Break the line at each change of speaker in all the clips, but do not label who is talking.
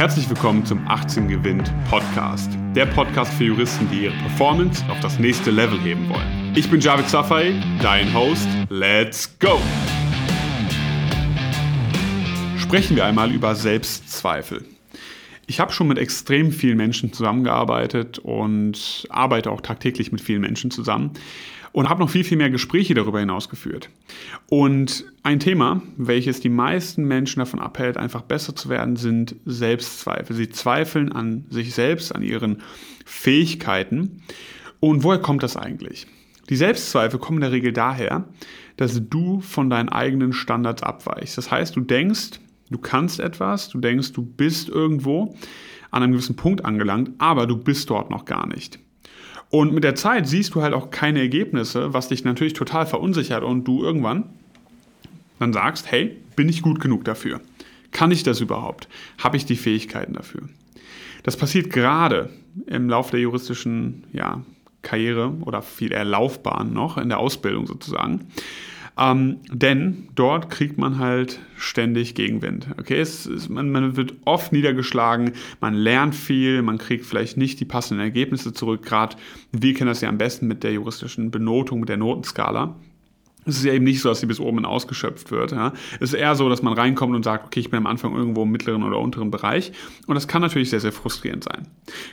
Herzlich willkommen zum 18 Gewinnt Podcast. Der Podcast für Juristen, die ihre Performance auf das nächste Level heben wollen. Ich bin Javid Safai, dein Host. Let's go! Sprechen wir einmal über Selbstzweifel. Ich habe schon mit extrem vielen Menschen zusammengearbeitet und arbeite auch tagtäglich mit vielen Menschen zusammen und habe noch viel, viel mehr Gespräche darüber hinaus geführt. Und ein Thema, welches die meisten Menschen davon abhält, einfach besser zu werden, sind Selbstzweifel. Sie zweifeln an sich selbst, an ihren Fähigkeiten. Und woher kommt das eigentlich? Die Selbstzweifel kommen in der Regel daher, dass du von deinen eigenen Standards abweichst. Das heißt, du denkst, du kannst etwas, du denkst, du bist irgendwo an einem gewissen Punkt angelangt, aber du bist dort noch gar nicht. Und mit der Zeit siehst du halt auch keine Ergebnisse, was dich natürlich total verunsichert und du irgendwann dann sagst, hey, bin ich gut genug dafür? Kann ich das überhaupt? Habe ich die Fähigkeiten dafür? Das passiert gerade im Laufe der juristischen ja, Karriere oder viel eher Laufbahn noch, in der Ausbildung sozusagen. Ähm, denn dort kriegt man halt ständig Gegenwind. Okay, es, es, man, man, wird oft niedergeschlagen, man lernt viel, man kriegt vielleicht nicht die passenden Ergebnisse zurück. Gerade wir kennen das ja am besten mit der juristischen Benotung, mit der Notenskala. Es ist ja eben nicht so, dass sie bis oben ausgeschöpft wird. Ja. Es ist eher so, dass man reinkommt und sagt, okay, ich bin am Anfang irgendwo im mittleren oder unteren Bereich. Und das kann natürlich sehr, sehr frustrierend sein.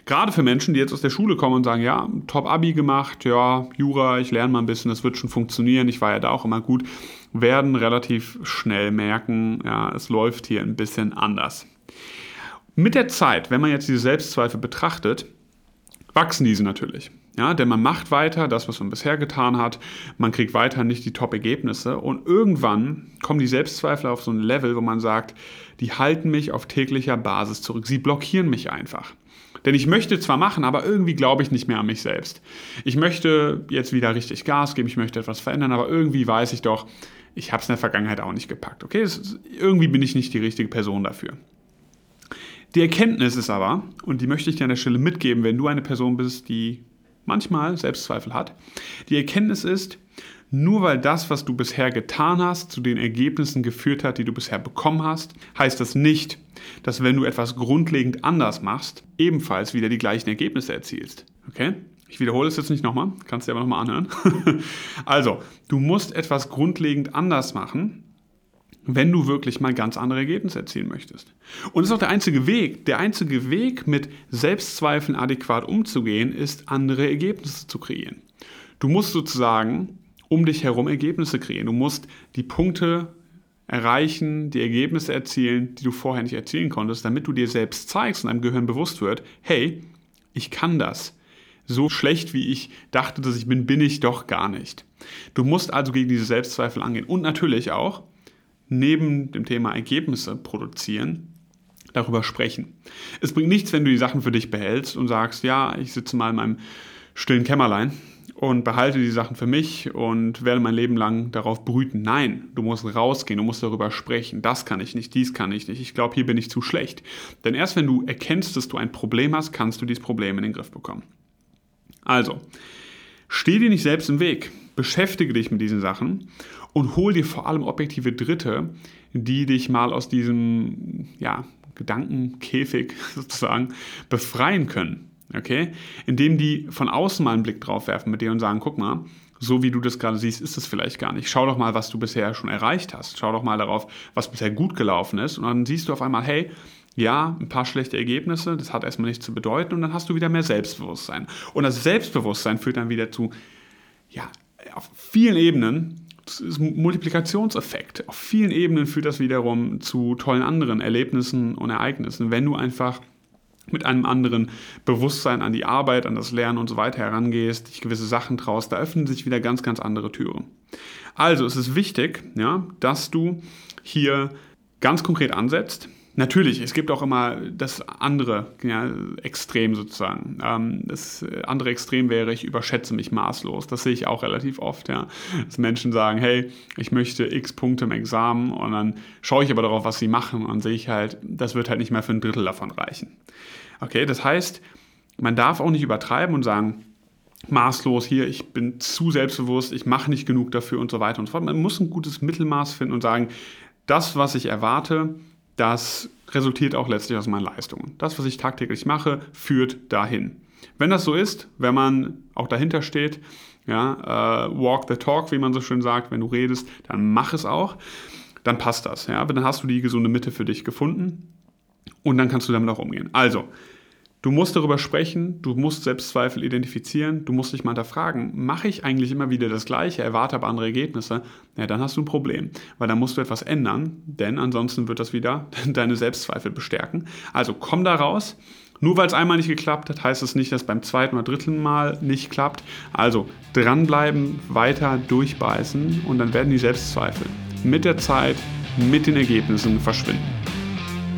Gerade für Menschen, die jetzt aus der Schule kommen und sagen, ja, Top-Abi gemacht, ja, Jura, ich lerne mal ein bisschen, das wird schon funktionieren, ich war ja da auch immer gut, werden relativ schnell merken, ja, es läuft hier ein bisschen anders. Mit der Zeit, wenn man jetzt diese Selbstzweifel betrachtet, wachsen diese natürlich. Ja, denn man macht weiter das, was man bisher getan hat. Man kriegt weiter nicht die Top-Ergebnisse. Und irgendwann kommen die Selbstzweifel auf so ein Level, wo man sagt, die halten mich auf täglicher Basis zurück. Sie blockieren mich einfach. Denn ich möchte zwar machen, aber irgendwie glaube ich nicht mehr an mich selbst. Ich möchte jetzt wieder richtig Gas geben, ich möchte etwas verändern, aber irgendwie weiß ich doch, ich habe es in der Vergangenheit auch nicht gepackt. Okay, ist, irgendwie bin ich nicht die richtige Person dafür. Die Erkenntnis ist aber, und die möchte ich dir an der Stelle mitgeben, wenn du eine Person bist, die manchmal Selbstzweifel hat. Die Erkenntnis ist, nur weil das, was du bisher getan hast, zu den Ergebnissen geführt hat, die du bisher bekommen hast, heißt das nicht, dass wenn du etwas grundlegend anders machst, ebenfalls wieder die gleichen Ergebnisse erzielst. Okay? Ich wiederhole es jetzt nicht nochmal, kannst du dir aber nochmal anhören. also, du musst etwas grundlegend anders machen, wenn du wirklich mal ganz andere Ergebnisse erzielen möchtest. Und das ist auch der einzige Weg. Der einzige Weg, mit Selbstzweifeln adäquat umzugehen, ist, andere Ergebnisse zu kreieren. Du musst sozusagen um dich herum Ergebnisse kreieren. Du musst die Punkte erreichen, die Ergebnisse erzielen, die du vorher nicht erzielen konntest, damit du dir selbst zeigst und deinem Gehirn bewusst wird, hey, ich kann das. So schlecht wie ich dachte, dass ich bin, bin ich doch gar nicht. Du musst also gegen diese Selbstzweifel angehen. Und natürlich auch, neben dem Thema Ergebnisse produzieren, darüber sprechen. Es bringt nichts, wenn du die Sachen für dich behältst und sagst, ja, ich sitze mal in meinem stillen Kämmerlein und behalte die Sachen für mich und werde mein Leben lang darauf brüten. Nein, du musst rausgehen, du musst darüber sprechen. Das kann ich nicht, dies kann ich nicht. Ich glaube, hier bin ich zu schlecht. Denn erst wenn du erkennst, dass du ein Problem hast, kannst du dieses Problem in den Griff bekommen. Also, steh dir nicht selbst im Weg. Beschäftige dich mit diesen Sachen und hol dir vor allem objektive Dritte, die dich mal aus diesem ja, Gedankenkäfig sozusagen befreien können. Okay? Indem die von außen mal einen Blick drauf werfen mit dir und sagen, guck mal, so wie du das gerade siehst, ist es vielleicht gar nicht. Schau doch mal, was du bisher schon erreicht hast. Schau doch mal darauf, was bisher gut gelaufen ist. Und dann siehst du auf einmal, hey, ja, ein paar schlechte Ergebnisse, das hat erstmal nichts zu bedeuten und dann hast du wieder mehr Selbstbewusstsein. Und das Selbstbewusstsein führt dann wieder zu, ja, auf vielen Ebenen das ist ein Multiplikationseffekt. Auf vielen Ebenen führt das wiederum zu tollen anderen Erlebnissen und Ereignissen, wenn du einfach mit einem anderen Bewusstsein an die Arbeit, an das Lernen und so weiter herangehst, dich gewisse Sachen traust, da öffnen sich wieder ganz, ganz andere Türen. Also es ist wichtig, ja, dass du hier ganz konkret ansetzt, Natürlich, es gibt auch immer das andere ja, Extrem sozusagen. Ähm, das andere Extrem wäre, ich überschätze mich maßlos. Das sehe ich auch relativ oft, ja. Dass Menschen sagen, hey, ich möchte x Punkte im Examen und dann schaue ich aber darauf, was sie machen und sehe ich halt, das wird halt nicht mehr für ein Drittel davon reichen. Okay, das heißt, man darf auch nicht übertreiben und sagen, maßlos hier, ich bin zu selbstbewusst, ich mache nicht genug dafür und so weiter und so fort. Man muss ein gutes Mittelmaß finden und sagen, das, was ich erwarte, das resultiert auch letztlich aus meinen Leistungen. Das, was ich tagtäglich mache, führt dahin. Wenn das so ist, wenn man auch dahinter steht, ja, äh, walk the talk, wie man so schön sagt, wenn du redest, dann mach es auch, dann passt das. Ja, dann hast du die gesunde Mitte für dich gefunden und dann kannst du damit auch umgehen. Also, Du musst darüber sprechen, du musst Selbstzweifel identifizieren, du musst dich mal hinterfragen, mache ich eigentlich immer wieder das Gleiche, erwarte aber andere Ergebnisse? Ja, dann hast du ein Problem, weil dann musst du etwas ändern, denn ansonsten wird das wieder deine Selbstzweifel bestärken. Also komm da raus. Nur weil es einmal nicht geklappt hat, heißt es nicht, dass beim zweiten oder dritten Mal nicht klappt. Also dranbleiben, weiter durchbeißen und dann werden die Selbstzweifel mit der Zeit, mit den Ergebnissen verschwinden.